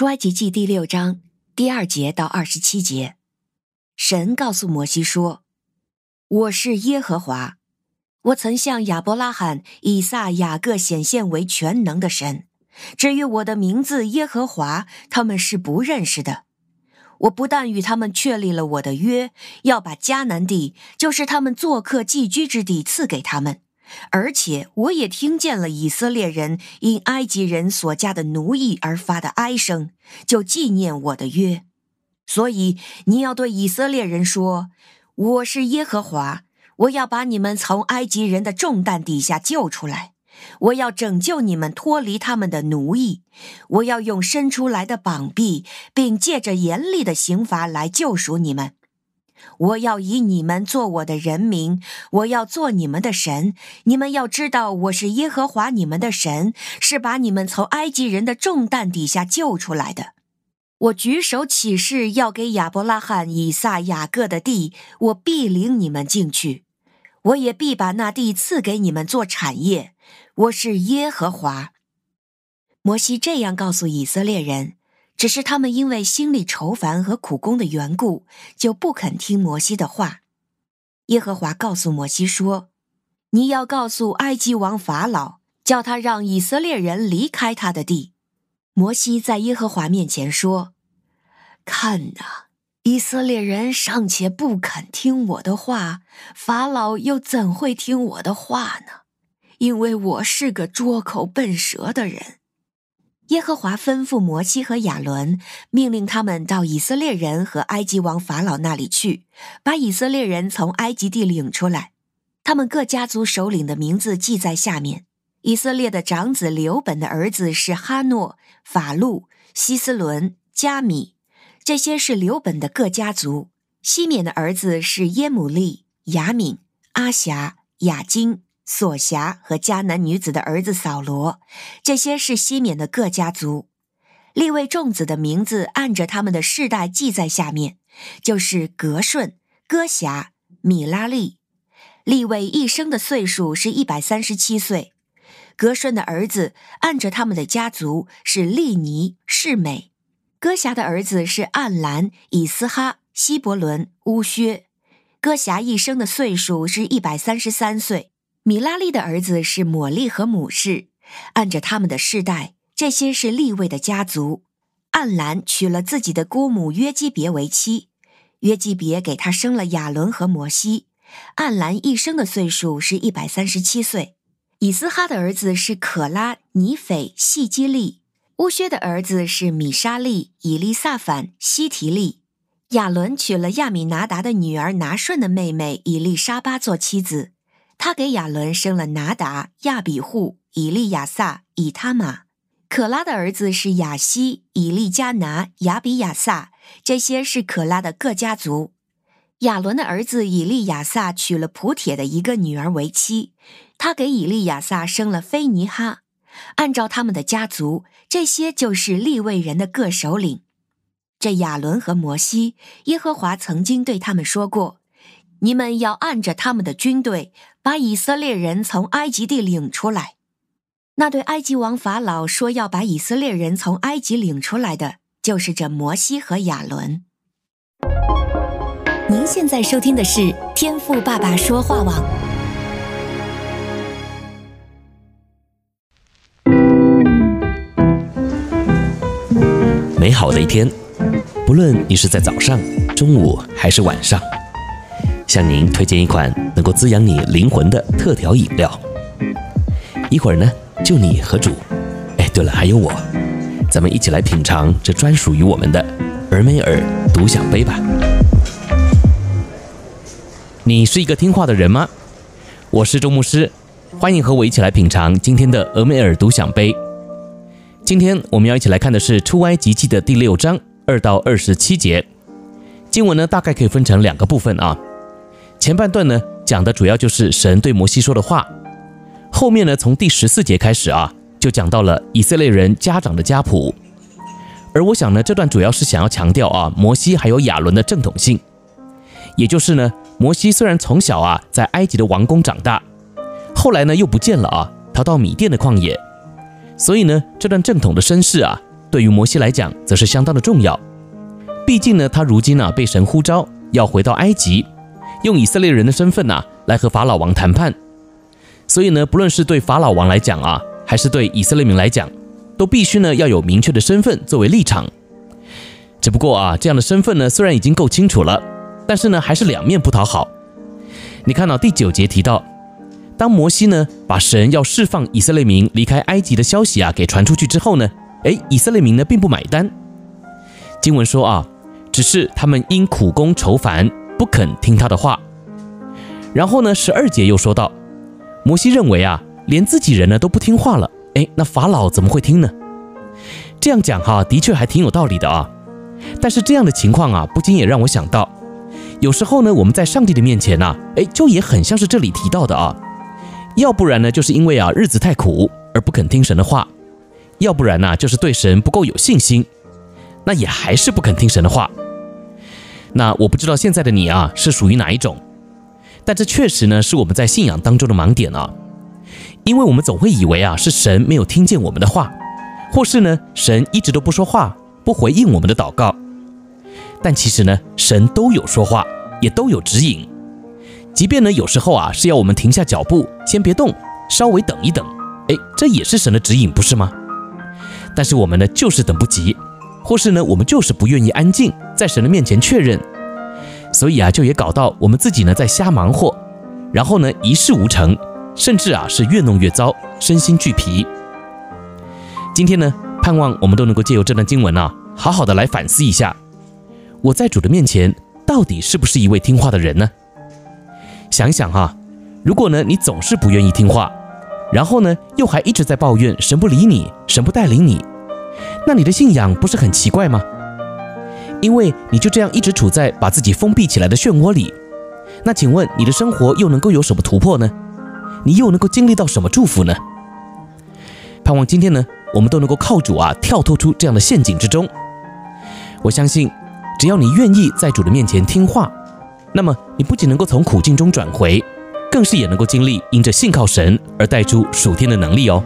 出埃及记第六章第二节到二十七节，神告诉摩西说：“我是耶和华，我曾向亚伯拉罕、以撒、雅各显现为全能的神。至于我的名字耶和华，他们是不认识的。我不但与他们确立了我的约，要把迦南地，就是他们做客寄居之地，赐给他们。”而且我也听见了以色列人因埃及人所加的奴役而发的哀声，就纪念我的约。所以你要对以色列人说：“我是耶和华，我要把你们从埃及人的重担底下救出来，我要拯救你们脱离他们的奴役，我要用伸出来的膀臂，并借着严厉的刑罚来救赎你们。”我要以你们做我的人民，我要做你们的神。你们要知道，我是耶和华你们的神，是把你们从埃及人的重担底下救出来的。我举手起誓，要给亚伯拉罕、以撒、雅各的地，我必领你们进去，我也必把那地赐给你们做产业。我是耶和华。摩西这样告诉以色列人。只是他们因为心里愁烦和苦工的缘故，就不肯听摩西的话。耶和华告诉摩西说：“你要告诉埃及王法老，叫他让以色列人离开他的地。”摩西在耶和华面前说：“看哪，以色列人尚且不肯听我的话，法老又怎会听我的话呢？因为我是个拙口笨舌的人。”耶和华吩咐摩西和亚伦，命令他们到以色列人和埃及王法老那里去，把以色列人从埃及地领出来。他们各家族首领的名字记在下面：以色列的长子流本的儿子是哈诺、法路、希斯伦、加米，这些是流本的各家族；西缅的儿子是耶母利、亚敏、阿辖、亚金。索辖和迦南女子的儿子扫罗，这些是西缅的各家族。立位众子的名字按着他们的世代记在下面，就是格顺、戈辖、米拉利。利位一生的岁数是一百三十七岁。格顺的儿子按着他们的家族是利尼、示美，戈辖的儿子是暗兰、以斯哈、希伯伦、乌薛。戈辖一生的岁数是一百三十三岁。米拉利的儿子是抹利和母氏，按着他们的世代，这些是利位的家族。暗兰娶了自己的姑母约基别为妻，约基别给他生了亚伦和摩西。暗兰一生的岁数是一百三十七岁。以斯哈的儿子是可拉、尼斐、细基利。乌薛的儿子是米沙利、以利萨反、希提利。亚伦娶了亚米拿达的女儿拿顺的妹妹以利沙巴做妻子。他给亚伦生了拿达、亚比户、以利亚撒、以他玛。可拉的儿子是亚希、以利加拿、亚比亚撒，这些是可拉的各家族。亚伦的儿子以利亚撒娶了普铁的一个女儿为妻，他给以利亚撒生了菲尼哈。按照他们的家族，这些就是利未人的各首领。这亚伦和摩西，耶和华曾经对他们说过。你们要按着他们的军队，把以色列人从埃及地领出来。那对埃及王法老说要把以色列人从埃及领出来的，就是这摩西和亚伦。您现在收听的是天赋爸爸说话网。美好的一天，不论你是在早上、中午还是晚上。向您推荐一款能够滋养你灵魂的特调饮料。一会儿呢，就你和主。哎，对了，还有我，咱们一起来品尝这专属于我们的俄美尔独享杯吧。你是一个听话的人吗？我是周牧师，欢迎和我一起来品尝今天的俄美尔独享杯。今天我们要一起来看的是出埃及记的第六章二到二十七节。经文呢，大概可以分成两个部分啊。前半段呢，讲的主要就是神对摩西说的话，后面呢，从第十四节开始啊，就讲到了以色列人家长的家谱。而我想呢，这段主要是想要强调啊，摩西还有亚伦的正统性，也就是呢，摩西虽然从小啊在埃及的王宫长大，后来呢又不见了啊，逃到米甸的旷野，所以呢，这段正统的身世啊，对于摩西来讲则是相当的重要。毕竟呢，他如今呢被神呼召要回到埃及，用以色列人的身份呐来和法老王谈判。所以呢，不论是对法老王来讲啊，还是对以色列民来讲，都必须呢要有明确的身份作为立场。只不过啊，这样的身份呢虽然已经够清楚了，但是呢还是两面不讨好。你看到第九节提到，当摩西呢把神要释放以色列民离开埃及的消息啊给传出去之后呢，诶，以色列民呢并不买单。经文说啊，只是他们因苦工愁烦，不肯听他的话。然后呢，十二节又说道，摩西认为啊，连自己人呢都不听话了，诶，那法老怎么会听呢？这样讲哈，的确还挺有道理的啊。但是这样的情况啊，不禁也让我想到。有时候呢，我们在上帝的面前呐，哎，就也很像是这里提到的啊，要不然呢，就是因为啊日子太苦而不肯听神的话，要不然呢，就是对神不够有信心，那也还是不肯听神的话。那我不知道现在的你啊是属于哪一种，但这确实呢是我们在信仰当中的盲点啊，因为我们总会以为啊是神没有听见我们的话，或是呢神一直都不说话，不回应我们的祷告。但其实呢，神都有说话，也都有指引。即便呢，有时候啊是要我们停下脚步，先别动，稍微等一等。哎，这也是神的指引，不是吗？但是我们呢，就是等不及，或是呢，我们就是不愿意安静，在神的面前确认。所以啊，就也搞到我们自己呢在瞎忙活，然后呢一事无成，甚至啊是越弄越糟，身心俱疲。今天呢，盼望我们都能够借由这段经文啊，好好的来反思一下。我在主的面前到底是不是一位听话的人呢？想想哈，如果呢你总是不愿意听话，然后呢又还一直在抱怨神不理你，神不带领你，那你的信仰不是很奇怪吗？因为你就这样一直处在把自己封闭起来的漩涡里，那请问你的生活又能够有什么突破呢？你又能够经历到什么祝福呢？盼望今天呢我们都能够靠主啊跳脱出这样的陷阱之中，我相信。只要你愿意在主的面前听话，那么你不仅能够从苦境中转回，更是也能够经历因着信靠神而带出属天的能力哦。